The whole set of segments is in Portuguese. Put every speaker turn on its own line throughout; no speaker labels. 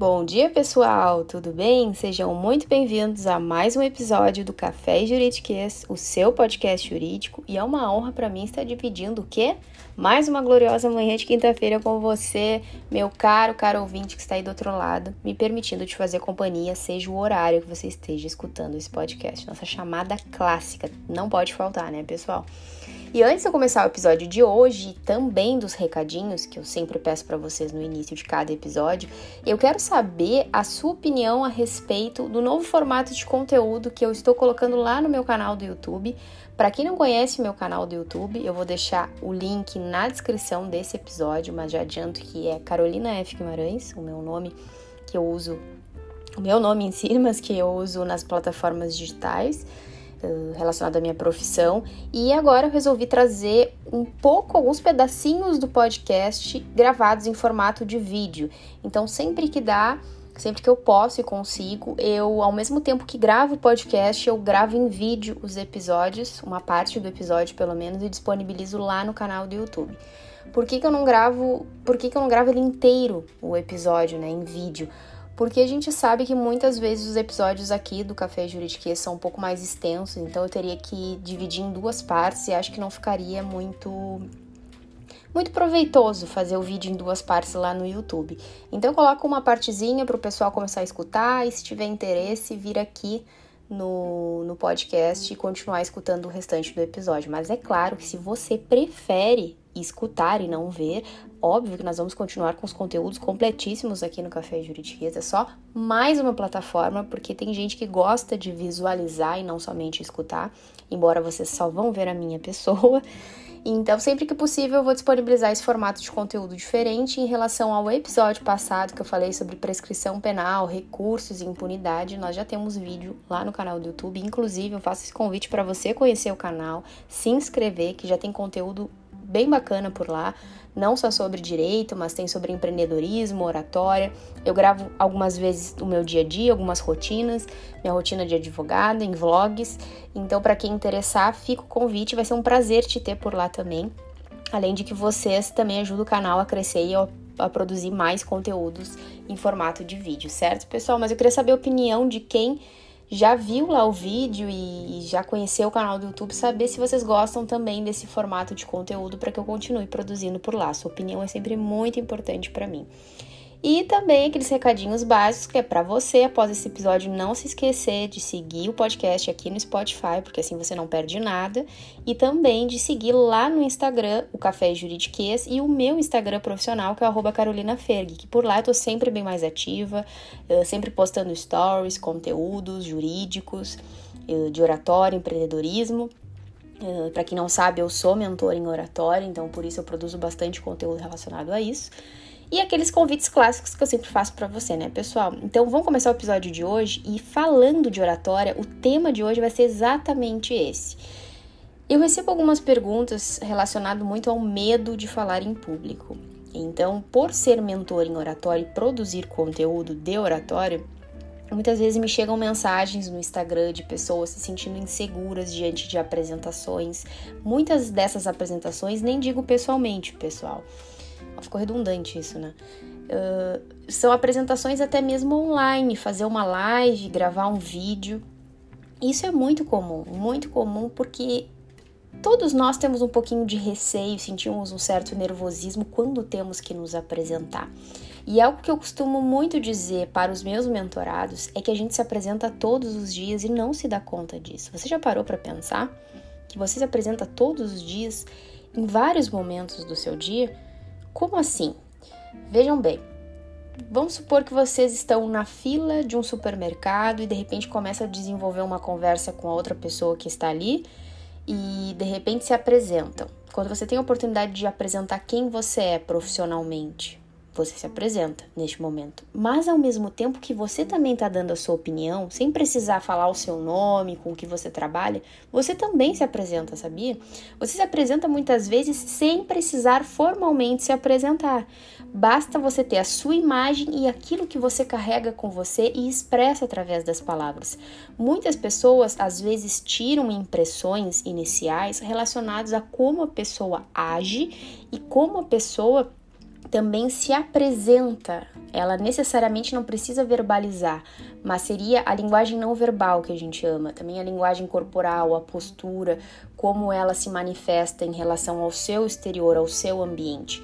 Bom dia, pessoal! Tudo bem? Sejam muito bem-vindos a mais um episódio do Café Juridiquês, o seu podcast jurídico, e é uma honra para mim estar dividindo o quê? Mais uma gloriosa manhã de quinta-feira com você, meu caro, caro ouvinte que está aí do outro lado, me permitindo te fazer companhia, seja o horário que você esteja escutando esse podcast. Nossa chamada clássica, não pode faltar, né, pessoal? E antes de eu começar o episódio de hoje, também dos recadinhos que eu sempre peço para vocês no início de cada episódio, eu quero saber a sua opinião a respeito do novo formato de conteúdo que eu estou colocando lá no meu canal do YouTube. Para quem não conhece o meu canal do YouTube, eu vou deixar o link na descrição desse episódio, mas já adianto que é Carolina F. Guimarães, o meu nome que eu uso, o meu nome em si, mas que eu uso nas plataformas digitais. Eh, relacionado à minha profissão. E agora eu resolvi trazer um pouco, alguns pedacinhos do podcast gravados em formato de vídeo. Então, sempre que dá, sempre que eu posso e consigo, eu, ao mesmo tempo que gravo o podcast, eu gravo em vídeo os episódios, uma parte do episódio pelo menos, e disponibilizo lá no canal do YouTube. Por que, que eu não gravo? Por que, que eu não gravo ele inteiro, o episódio, né, em vídeo? Porque a gente sabe que muitas vezes os episódios aqui do Café Juridiquês são um pouco mais extensos, então eu teria que dividir em duas partes e acho que não ficaria muito muito proveitoso fazer o vídeo em duas partes lá no YouTube. Então eu coloco uma partezinha para o pessoal começar a escutar e se tiver interesse vir aqui no, no podcast e continuar escutando o restante do episódio. Mas é claro que se você prefere escutar e não ver, óbvio que nós vamos continuar com os conteúdos completíssimos aqui no Café Juridiquês. É só mais uma plataforma, porque tem gente que gosta de visualizar e não somente escutar, embora vocês só vão ver a minha pessoa. Então, sempre que possível, eu vou disponibilizar esse formato de conteúdo diferente em relação ao episódio passado que eu falei sobre prescrição penal, recursos e impunidade. Nós já temos vídeo lá no canal do YouTube. Inclusive, eu faço esse convite para você conhecer o canal, se inscrever, que já tem conteúdo bem bacana por lá não só sobre direito, mas tem sobre empreendedorismo, oratória. Eu gravo algumas vezes o meu dia a dia, algumas rotinas, minha rotina de advogada, em vlogs. Então, para quem interessar, fica o convite, vai ser um prazer te ter por lá também. Além de que vocês também ajudam o canal a crescer e a produzir mais conteúdos em formato de vídeo, certo, pessoal? Mas eu queria saber a opinião de quem já viu lá o vídeo e já conheceu o canal do YouTube, saber se vocês gostam também desse formato de conteúdo para que eu continue produzindo por lá. Sua opinião é sempre muito importante para mim. E também aqueles recadinhos básicos que é para você, após esse episódio, não se esquecer de seguir o podcast aqui no Spotify, porque assim você não perde nada. E também de seguir lá no Instagram, o Café Juridiquês, e o meu Instagram profissional, que é o Carolina Ferg, que por lá eu tô sempre bem mais ativa, sempre postando stories, conteúdos jurídicos, de oratório, empreendedorismo. Para quem não sabe, eu sou mentor em oratória, então por isso eu produzo bastante conteúdo relacionado a isso e aqueles convites clássicos que eu sempre faço para você, né, pessoal? Então vamos começar o episódio de hoje e falando de oratória, o tema de hoje vai ser exatamente esse. Eu recebo algumas perguntas relacionadas muito ao medo de falar em público. Então, por ser mentor em oratória e produzir conteúdo de oratória, muitas vezes me chegam mensagens no Instagram de pessoas se sentindo inseguras diante de apresentações. Muitas dessas apresentações nem digo pessoalmente, pessoal ficou redundante isso, né? Uh, são apresentações até mesmo online, fazer uma live, gravar um vídeo. Isso é muito comum, muito comum porque todos nós temos um pouquinho de receio, sentimos um certo nervosismo quando temos que nos apresentar. E algo que eu costumo muito dizer para os meus mentorados é que a gente se apresenta todos os dias e não se dá conta disso. Você já parou para pensar que você se apresenta todos os dias em vários momentos do seu dia? Como assim? Vejam bem, vamos supor que vocês estão na fila de um supermercado e de repente começa a desenvolver uma conversa com a outra pessoa que está ali e de repente se apresentam. Quando você tem a oportunidade de apresentar quem você é profissionalmente, você se apresenta neste momento. Mas ao mesmo tempo que você também está dando a sua opinião, sem precisar falar o seu nome, com o que você trabalha, você também se apresenta, sabia? Você se apresenta muitas vezes sem precisar formalmente se apresentar. Basta você ter a sua imagem e aquilo que você carrega com você e expressa através das palavras. Muitas pessoas às vezes tiram impressões iniciais relacionadas a como a pessoa age e como a pessoa também se apresenta. Ela necessariamente não precisa verbalizar, mas seria a linguagem não verbal que a gente ama, também a linguagem corporal, a postura, como ela se manifesta em relação ao seu exterior, ao seu ambiente.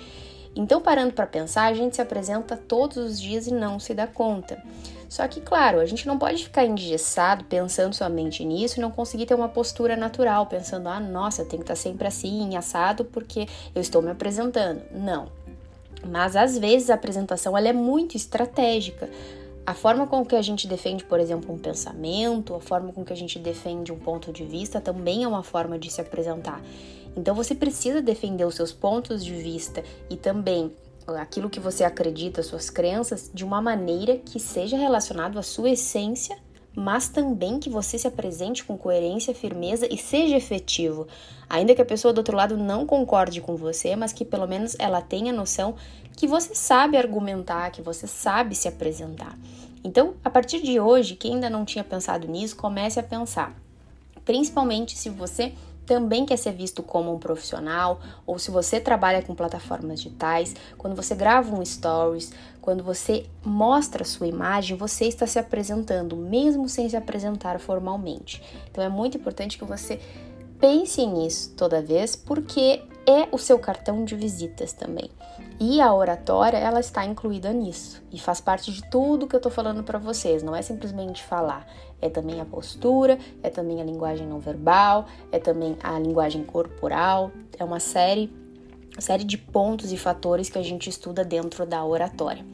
Então, parando para pensar, a gente se apresenta todos os dias e não se dá conta. Só que, claro, a gente não pode ficar engessado pensando somente nisso e não conseguir ter uma postura natural, pensando, ah, nossa, tem que estar sempre assim, assado, porque eu estou me apresentando. Não. Mas às vezes a apresentação ela é muito estratégica. A forma com que a gente defende, por exemplo, um pensamento, a forma com que a gente defende um ponto de vista também é uma forma de se apresentar. Então você precisa defender os seus pontos de vista e também aquilo que você acredita, suas crenças, de uma maneira que seja relacionado à sua essência mas também que você se apresente com coerência, firmeza e seja efetivo. Ainda que a pessoa do outro lado não concorde com você, mas que pelo menos ela tenha noção que você sabe argumentar, que você sabe se apresentar. Então, a partir de hoje, quem ainda não tinha pensado nisso, comece a pensar. Principalmente se você também quer ser visto como um profissional, ou se você trabalha com plataformas digitais, quando você grava um stories, quando você mostra a sua imagem, você está se apresentando, mesmo sem se apresentar formalmente. Então é muito importante que você pense nisso toda vez, porque é o seu cartão de visitas também. E a oratória, ela está incluída nisso e faz parte de tudo que eu tô falando para vocês, não é simplesmente falar, é também a postura, é também a linguagem não verbal, é também a linguagem corporal, é uma série série de pontos e fatores que a gente estuda dentro da oratória.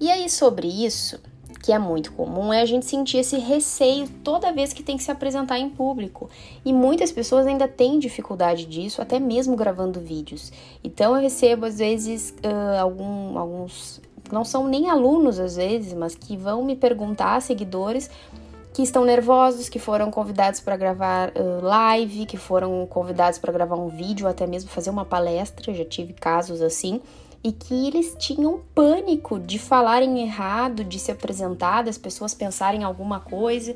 E aí sobre isso, que é muito comum, é a gente sentir esse receio toda vez que tem que se apresentar em público. E muitas pessoas ainda têm dificuldade disso, até mesmo gravando vídeos. Então eu recebo às vezes uh, algum, alguns, não são nem alunos às vezes, mas que vão me perguntar, seguidores, que estão nervosos, que foram convidados para gravar uh, live, que foram convidados para gravar um vídeo, até mesmo fazer uma palestra. Já tive casos assim e que eles tinham pânico de falarem errado, de se apresentar, das pessoas pensarem alguma coisa.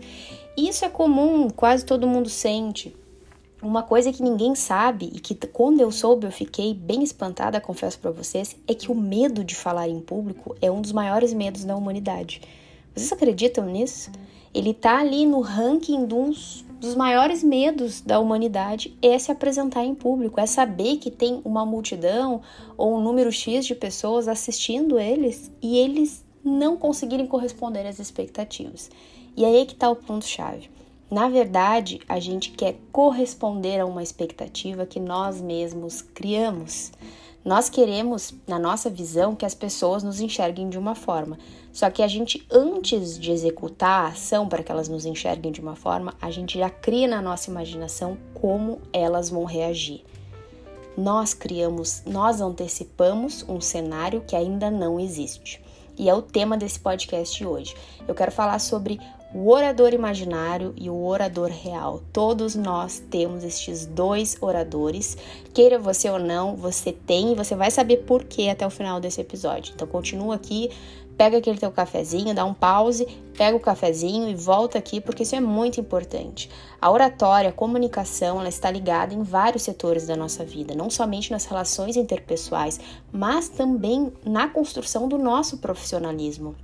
Isso é comum, quase todo mundo sente. Uma coisa que ninguém sabe e que quando eu soube eu fiquei bem espantada, confesso para vocês, é que o medo de falar em público é um dos maiores medos da humanidade. Vocês acreditam nisso? Ele tá ali no ranking dos dos maiores medos da humanidade é se apresentar em público, é saber que tem uma multidão ou um número X de pessoas assistindo eles e eles não conseguirem corresponder às expectativas. E aí é que está o ponto-chave. Na verdade, a gente quer corresponder a uma expectativa que nós mesmos criamos. Nós queremos, na nossa visão, que as pessoas nos enxerguem de uma forma. Só que a gente, antes de executar a ação para que elas nos enxerguem de uma forma, a gente já cria na nossa imaginação como elas vão reagir. Nós criamos, nós antecipamos um cenário que ainda não existe. E é o tema desse podcast hoje. Eu quero falar sobre o orador imaginário e o orador real. Todos nós temos estes dois oradores. Queira você ou não, você tem e você vai saber por que até o final desse episódio. Então continua aqui, pega aquele teu cafezinho, dá um pause, pega o cafezinho e volta aqui porque isso é muito importante. A oratória, a comunicação, ela está ligada em vários setores da nossa vida, não somente nas relações interpessoais, mas também na construção do nosso profissionalismo.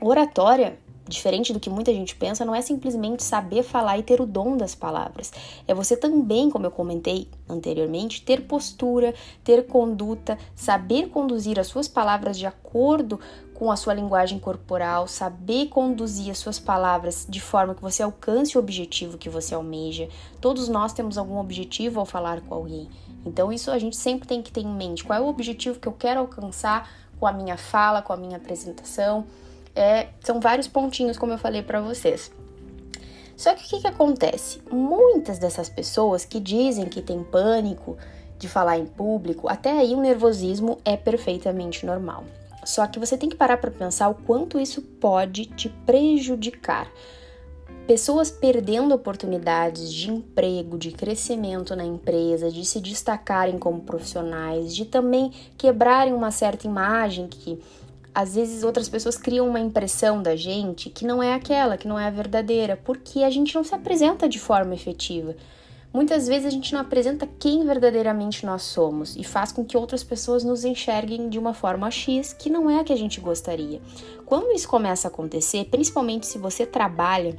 Oratória Diferente do que muita gente pensa, não é simplesmente saber falar e ter o dom das palavras. É você também, como eu comentei anteriormente, ter postura, ter conduta, saber conduzir as suas palavras de acordo com a sua linguagem corporal, saber conduzir as suas palavras de forma que você alcance o objetivo que você almeja. Todos nós temos algum objetivo ao falar com alguém. Então, isso a gente sempre tem que ter em mente. Qual é o objetivo que eu quero alcançar com a minha fala, com a minha apresentação? É, são vários pontinhos, como eu falei para vocês. Só que o que, que acontece? Muitas dessas pessoas que dizem que tem pânico de falar em público, até aí o nervosismo é perfeitamente normal. Só que você tem que parar para pensar o quanto isso pode te prejudicar. Pessoas perdendo oportunidades de emprego, de crescimento na empresa, de se destacarem como profissionais, de também quebrarem uma certa imagem que às vezes outras pessoas criam uma impressão da gente que não é aquela, que não é a verdadeira, porque a gente não se apresenta de forma efetiva. muitas vezes a gente não apresenta quem verdadeiramente nós somos e faz com que outras pessoas nos enxerguem de uma forma X que não é a que a gente gostaria. Quando isso começa a acontecer, principalmente se você trabalha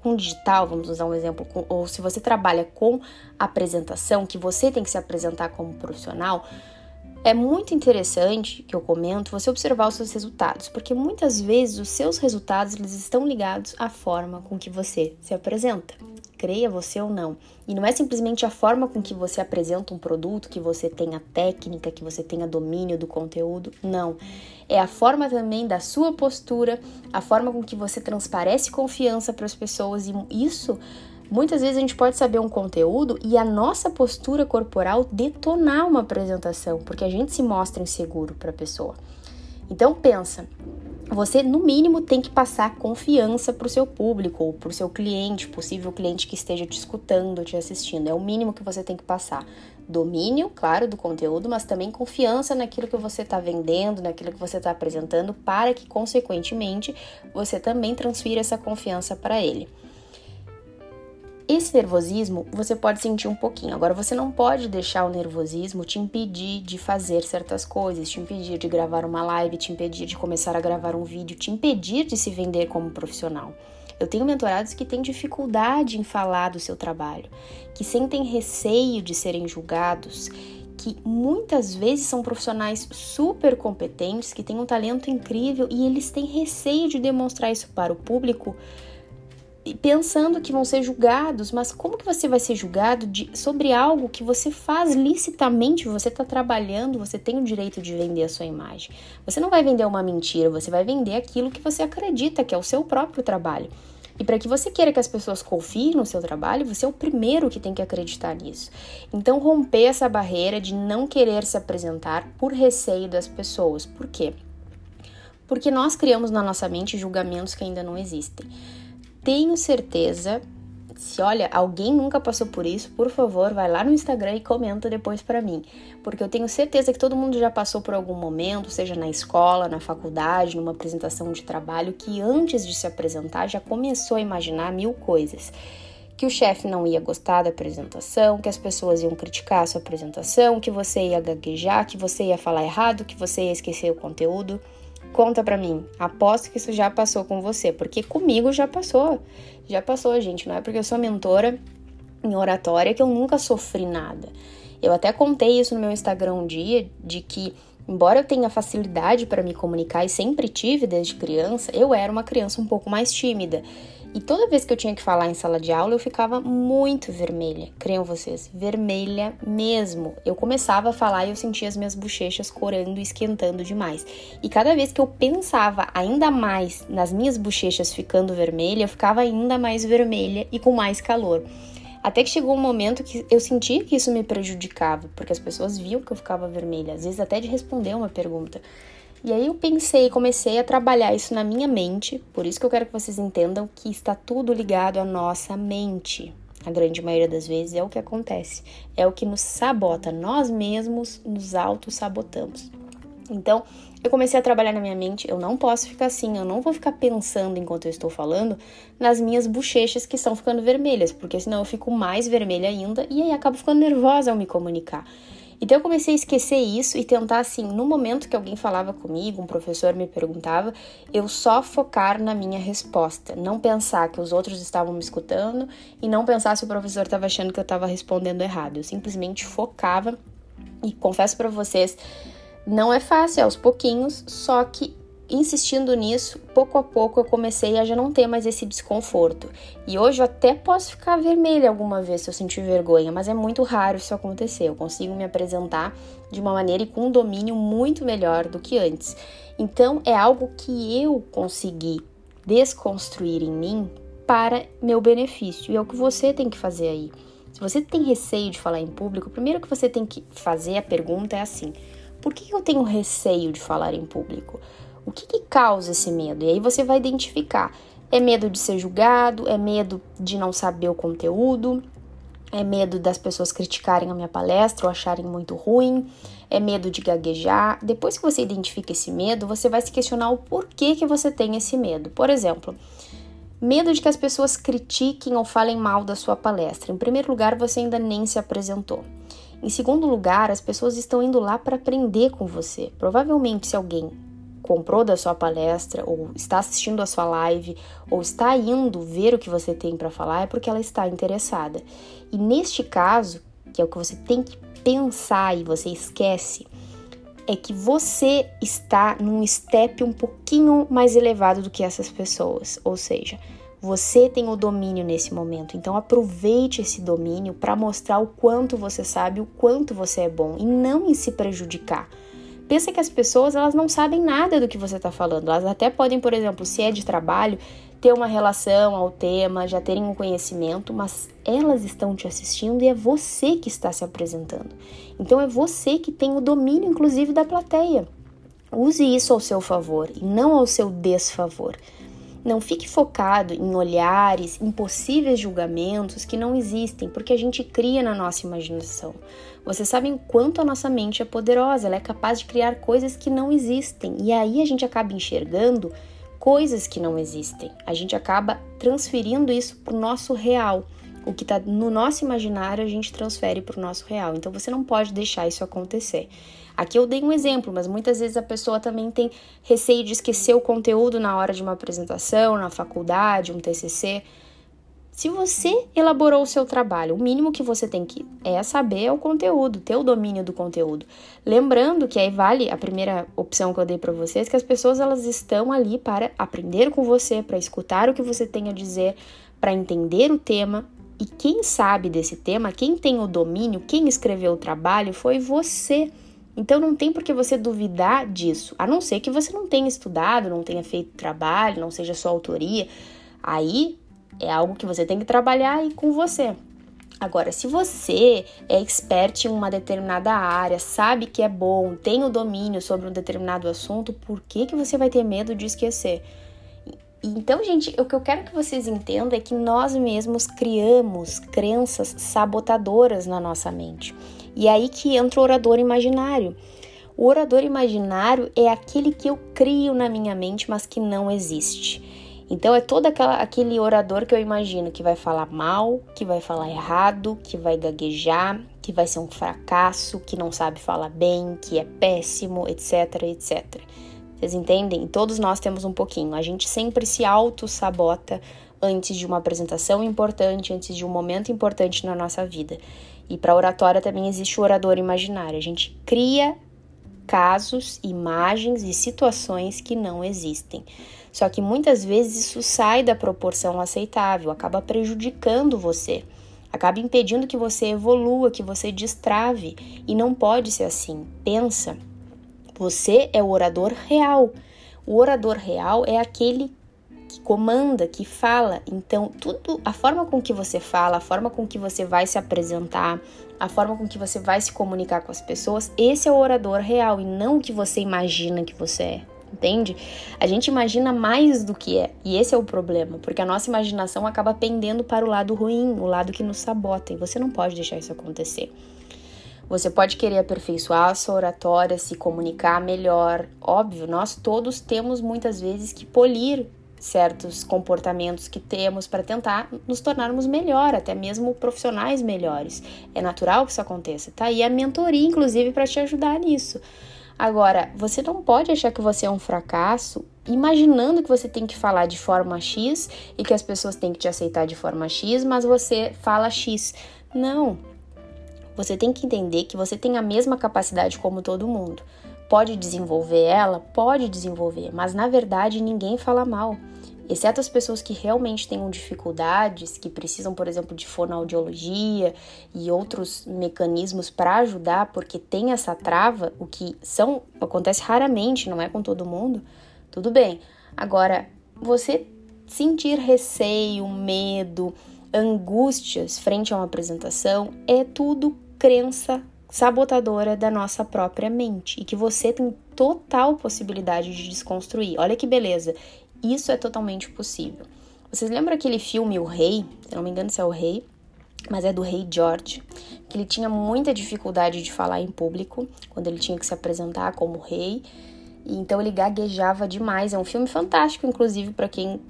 com digital, vamos usar um exemplo, ou se você trabalha com apresentação, que você tem que se apresentar como profissional, é muito interessante que eu comento você observar os seus resultados, porque muitas vezes os seus resultados eles estão ligados à forma com que você se apresenta. Creia você ou não. E não é simplesmente a forma com que você apresenta um produto, que você tenha técnica, que você tenha domínio do conteúdo. Não. É a forma também da sua postura, a forma com que você transparece confiança para as pessoas e isso Muitas vezes a gente pode saber um conteúdo e a nossa postura corporal detonar uma apresentação, porque a gente se mostra inseguro para a pessoa. Então pensa, você no mínimo tem que passar confiança para o seu público ou para o seu cliente, possível cliente que esteja te escutando, te assistindo. É o mínimo que você tem que passar. Domínio, claro, do conteúdo, mas também confiança naquilo que você está vendendo, naquilo que você está apresentando, para que, consequentemente, você também transfira essa confiança para ele. Esse nervosismo você pode sentir um pouquinho. Agora, você não pode deixar o nervosismo te impedir de fazer certas coisas, te impedir de gravar uma live, te impedir de começar a gravar um vídeo, te impedir de se vender como profissional. Eu tenho mentorados que têm dificuldade em falar do seu trabalho, que sentem receio de serem julgados, que muitas vezes são profissionais super competentes, que têm um talento incrível e eles têm receio de demonstrar isso para o público pensando que vão ser julgados, mas como que você vai ser julgado de, sobre algo que você faz licitamente, você está trabalhando, você tem o direito de vender a sua imagem. Você não vai vender uma mentira, você vai vender aquilo que você acredita, que é o seu próprio trabalho. E para que você queira que as pessoas confiem no seu trabalho, você é o primeiro que tem que acreditar nisso. Então, romper essa barreira de não querer se apresentar por receio das pessoas. Por quê? Porque nós criamos na nossa mente julgamentos que ainda não existem tenho certeza. Se olha, alguém nunca passou por isso, por favor, vai lá no Instagram e comenta depois para mim, porque eu tenho certeza que todo mundo já passou por algum momento, seja na escola, na faculdade, numa apresentação de trabalho, que antes de se apresentar já começou a imaginar mil coisas que o chefe não ia gostar da apresentação, que as pessoas iam criticar a sua apresentação, que você ia gaguejar, que você ia falar errado, que você ia esquecer o conteúdo. Conta pra mim. Aposto que isso já passou com você, porque comigo já passou. Já passou, gente. Não é porque eu sou mentora em oratória que eu nunca sofri nada. Eu até contei isso no meu Instagram um dia de que embora eu tenha facilidade para me comunicar e sempre tive desde criança, eu era uma criança um pouco mais tímida. E toda vez que eu tinha que falar em sala de aula, eu ficava muito vermelha. Creiam vocês, vermelha mesmo. Eu começava a falar e eu sentia as minhas bochechas corando e esquentando demais. E cada vez que eu pensava ainda mais nas minhas bochechas ficando vermelha, eu ficava ainda mais vermelha e com mais calor. Até que chegou um momento que eu senti que isso me prejudicava, porque as pessoas viam que eu ficava vermelha, às vezes até de responder uma pergunta. E aí eu pensei, comecei a trabalhar isso na minha mente, por isso que eu quero que vocês entendam que está tudo ligado à nossa mente. A grande maioria das vezes é o que acontece, é o que nos sabota, nós mesmos nos auto-sabotamos. Então, eu comecei a trabalhar na minha mente, eu não posso ficar assim, eu não vou ficar pensando enquanto eu estou falando nas minhas bochechas que estão ficando vermelhas, porque senão eu fico mais vermelha ainda e aí acabo ficando nervosa ao me comunicar. Então eu comecei a esquecer isso e tentar assim, no momento que alguém falava comigo, um professor me perguntava, eu só focar na minha resposta, não pensar que os outros estavam me escutando e não pensar se o professor estava achando que eu estava respondendo errado. Eu simplesmente focava e confesso para vocês, não é fácil, é aos pouquinhos, só que insistindo nisso, pouco a pouco eu comecei a já não ter mais esse desconforto. E hoje eu até posso ficar vermelha alguma vez se eu sentir vergonha, mas é muito raro isso acontecer. Eu consigo me apresentar de uma maneira e com um domínio muito melhor do que antes. Então é algo que eu consegui desconstruir em mim para meu benefício. E é o que você tem que fazer aí. Se você tem receio de falar em público, o primeiro que você tem que fazer a pergunta é assim: por que eu tenho receio de falar em público? O que, que causa esse medo? E aí você vai identificar. É medo de ser julgado? É medo de não saber o conteúdo? É medo das pessoas criticarem a minha palestra ou acharem muito ruim? É medo de gaguejar? Depois que você identifica esse medo, você vai se questionar o porquê que você tem esse medo. Por exemplo, Medo de que as pessoas critiquem ou falem mal da sua palestra. Em primeiro lugar, você ainda nem se apresentou. Em segundo lugar, as pessoas estão indo lá para aprender com você. Provavelmente, se alguém comprou da sua palestra, ou está assistindo a sua live, ou está indo ver o que você tem para falar, é porque ela está interessada. E neste caso, que é o que você tem que pensar e você esquece, é que você está num step um pouquinho mais elevado do que essas pessoas, ou seja, você tem o domínio nesse momento, então aproveite esse domínio para mostrar o quanto você sabe, o quanto você é bom e não em se prejudicar. Pensa que as pessoas elas não sabem nada do que você está falando. Elas até podem, por exemplo, se é de trabalho, ter uma relação ao tema, já terem um conhecimento, mas elas estão te assistindo e é você que está se apresentando. Então é você que tem o domínio, inclusive, da plateia. Use isso ao seu favor e não ao seu desfavor. Não fique focado em olhares, em possíveis julgamentos que não existem, porque a gente cria na nossa imaginação. Vocês sabem quanto a nossa mente é poderosa, ela é capaz de criar coisas que não existem. E aí a gente acaba enxergando coisas que não existem. A gente acaba transferindo isso para o nosso real. O que está no nosso imaginário, a gente transfere para o nosso real. Então você não pode deixar isso acontecer. Aqui eu dei um exemplo, mas muitas vezes a pessoa também tem receio de esquecer o conteúdo na hora de uma apresentação, na faculdade, um TCC. Se você elaborou o seu trabalho, o mínimo que você tem que é saber o conteúdo, ter o domínio do conteúdo. Lembrando que aí vale a primeira opção que eu dei para vocês, que as pessoas elas estão ali para aprender com você, para escutar o que você tem a dizer, para entender o tema. E quem sabe desse tema, quem tem o domínio, quem escreveu o trabalho foi você. Então não tem por que você duvidar disso, a não ser que você não tenha estudado, não tenha feito trabalho, não seja sua autoria. Aí é algo que você tem que trabalhar aí com você. Agora, se você é expert em uma determinada área, sabe que é bom, tem o domínio sobre um determinado assunto, por que, que você vai ter medo de esquecer? Então, gente, o que eu quero que vocês entendam é que nós mesmos criamos crenças sabotadoras na nossa mente. E é aí que entra o orador imaginário. O orador imaginário é aquele que eu crio na minha mente, mas que não existe. Então é todo aquela, aquele orador que eu imagino que vai falar mal, que vai falar errado, que vai gaguejar, que vai ser um fracasso, que não sabe falar bem, que é péssimo, etc, etc. Vocês entendem? Todos nós temos um pouquinho. A gente sempre se auto-sabota antes de uma apresentação importante, antes de um momento importante na nossa vida. E para oratória também existe o orador imaginário. A gente cria casos, imagens e situações que não existem. Só que muitas vezes isso sai da proporção aceitável, acaba prejudicando você, acaba impedindo que você evolua, que você destrave. E não pode ser assim. Pensa, você é o orador real. O orador real é aquele que comanda, que fala. Então, tudo, a forma com que você fala, a forma com que você vai se apresentar, a forma com que você vai se comunicar com as pessoas, esse é o orador real e não o que você imagina que você é entende? A gente imagina mais do que é, e esse é o problema, porque a nossa imaginação acaba pendendo para o lado ruim, o lado que nos sabota, e você não pode deixar isso acontecer. Você pode querer aperfeiçoar a sua oratória, se comunicar melhor. Óbvio, nós todos temos muitas vezes que polir certos comportamentos que temos para tentar nos tornarmos melhor, até mesmo profissionais melhores. É natural que isso aconteça. Tá aí a mentoria, inclusive, para te ajudar nisso. Agora, você não pode achar que você é um fracasso imaginando que você tem que falar de forma X e que as pessoas têm que te aceitar de forma X, mas você fala X. Não. Você tem que entender que você tem a mesma capacidade como todo mundo. Pode desenvolver ela? Pode desenvolver, mas na verdade ninguém fala mal exceto as pessoas que realmente tenham dificuldades, que precisam, por exemplo, de fonoaudiologia e outros mecanismos para ajudar, porque tem essa trava, o que são acontece raramente, não é com todo mundo. Tudo bem. Agora, você sentir receio, medo, angústias frente a uma apresentação é tudo crença sabotadora da nossa própria mente e que você tem total possibilidade de desconstruir. Olha que beleza. Isso é totalmente possível. Vocês lembram aquele filme O Rei? Se não me engano, se é O Rei, mas é do Rei George, que ele tinha muita dificuldade de falar em público quando ele tinha que se apresentar como rei, então ele gaguejava demais. É um filme fantástico, inclusive, para quem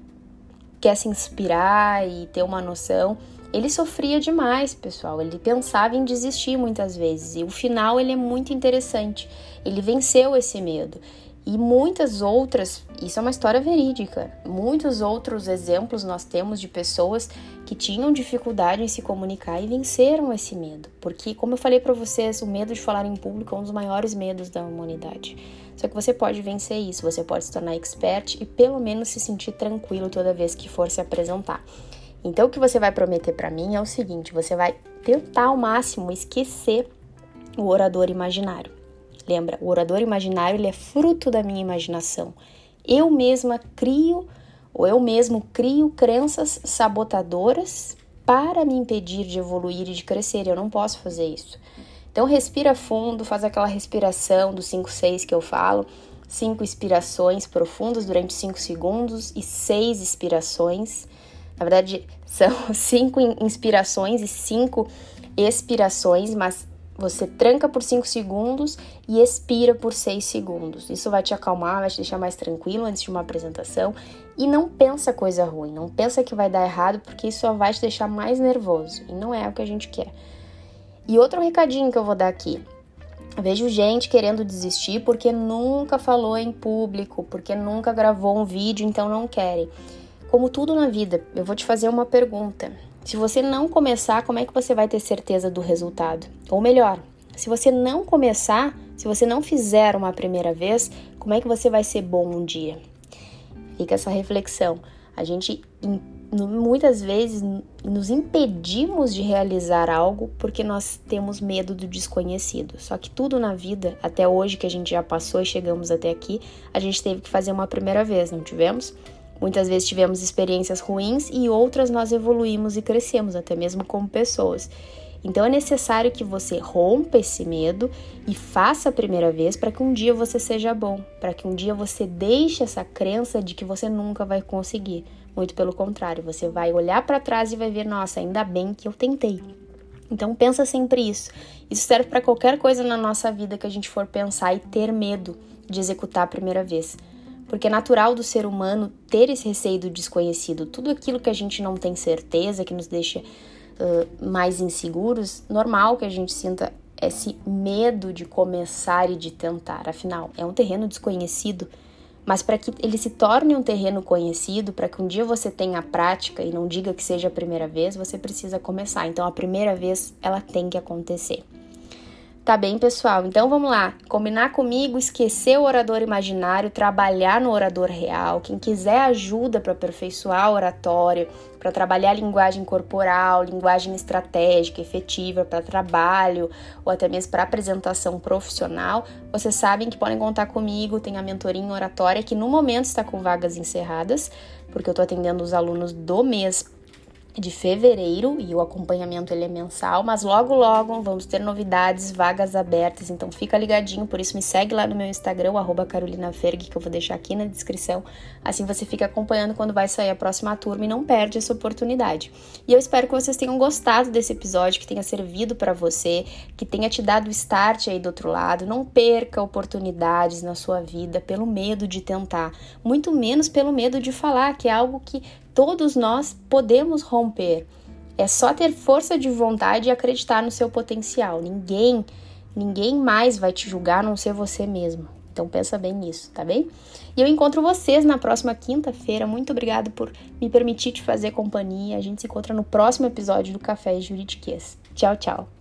quer se inspirar e ter uma noção, ele sofria demais, pessoal. Ele pensava em desistir muitas vezes. E o final ele é muito interessante. Ele venceu esse medo. E muitas outras, isso é uma história verídica. Muitos outros exemplos nós temos de pessoas que tinham dificuldade em se comunicar e venceram esse medo. Porque, como eu falei para vocês, o medo de falar em público é um dos maiores medos da humanidade. Só que você pode vencer isso, você pode se tornar expert e pelo menos se sentir tranquilo toda vez que for se apresentar. Então, o que você vai prometer para mim é o seguinte: você vai tentar ao máximo esquecer o orador imaginário. Lembra, o orador imaginário ele é fruto da minha imaginação. Eu mesma crio ou eu mesmo crio crenças sabotadoras para me impedir de evoluir e de crescer. Eu não posso fazer isso. Então respira fundo, faz aquela respiração do 5 6 que eu falo, cinco inspirações profundas durante 5 segundos e seis expirações. Na verdade, são cinco inspirações e cinco expirações, mas você tranca por 5 segundos e expira por 6 segundos. Isso vai te acalmar, vai te deixar mais tranquilo antes de uma apresentação. E não pensa coisa ruim, não pensa que vai dar errado, porque isso só vai te deixar mais nervoso. E não é o que a gente quer. E outro recadinho que eu vou dar aqui. Vejo gente querendo desistir porque nunca falou em público, porque nunca gravou um vídeo, então não querem. Como tudo na vida, eu vou te fazer uma pergunta. Se você não começar, como é que você vai ter certeza do resultado? Ou melhor, se você não começar, se você não fizer uma primeira vez, como é que você vai ser bom um dia? Fica essa reflexão. A gente muitas vezes nos impedimos de realizar algo porque nós temos medo do desconhecido. Só que tudo na vida, até hoje que a gente já passou e chegamos até aqui, a gente teve que fazer uma primeira vez, não tivemos? Muitas vezes tivemos experiências ruins e outras nós evoluímos e crescemos, até mesmo como pessoas. Então é necessário que você rompa esse medo e faça a primeira vez para que um dia você seja bom, para que um dia você deixe essa crença de que você nunca vai conseguir. Muito pelo contrário, você vai olhar para trás e vai ver, nossa, ainda bem que eu tentei. Então pensa sempre isso. Isso serve para qualquer coisa na nossa vida que a gente for pensar e ter medo de executar a primeira vez porque é natural do ser humano ter esse receio do desconhecido. Tudo aquilo que a gente não tem certeza, que nos deixa uh, mais inseguros, normal que a gente sinta esse medo de começar e de tentar. Afinal, é um terreno desconhecido. Mas para que ele se torne um terreno conhecido, para que um dia você tenha a prática e não diga que seja a primeira vez, você precisa começar. Então a primeira vez ela tem que acontecer. Tá bem, pessoal? Então vamos lá. Combinar comigo, esquecer o orador imaginário, trabalhar no orador real. Quem quiser ajuda para aperfeiçoar a oratória, para trabalhar linguagem corporal, linguagem estratégica, efetiva para trabalho ou até mesmo para apresentação profissional, vocês sabem que podem contar comigo. Tem a mentoria em oratória que no momento está com vagas encerradas, porque eu estou atendendo os alunos do mês de fevereiro e o acompanhamento ele é mensal, mas logo logo vamos ter novidades, vagas abertas, então fica ligadinho, por isso me segue lá no meu Instagram, arroba Carolina Ferg, que eu vou deixar aqui na descrição, assim você fica acompanhando quando vai sair a próxima turma e não perde essa oportunidade. E eu espero que vocês tenham gostado desse episódio, que tenha servido para você, que tenha te dado start aí do outro lado, não perca oportunidades na sua vida pelo medo de tentar, muito menos pelo medo de falar, que é algo que todos nós podemos romper. É só ter força de vontade e acreditar no seu potencial. Ninguém, ninguém mais vai te julgar a não ser você mesmo. Então pensa bem nisso, tá bem? E eu encontro vocês na próxima quinta-feira. Muito obrigado por me permitir te fazer companhia. A gente se encontra no próximo episódio do Café Juridiquês. Tchau, tchau.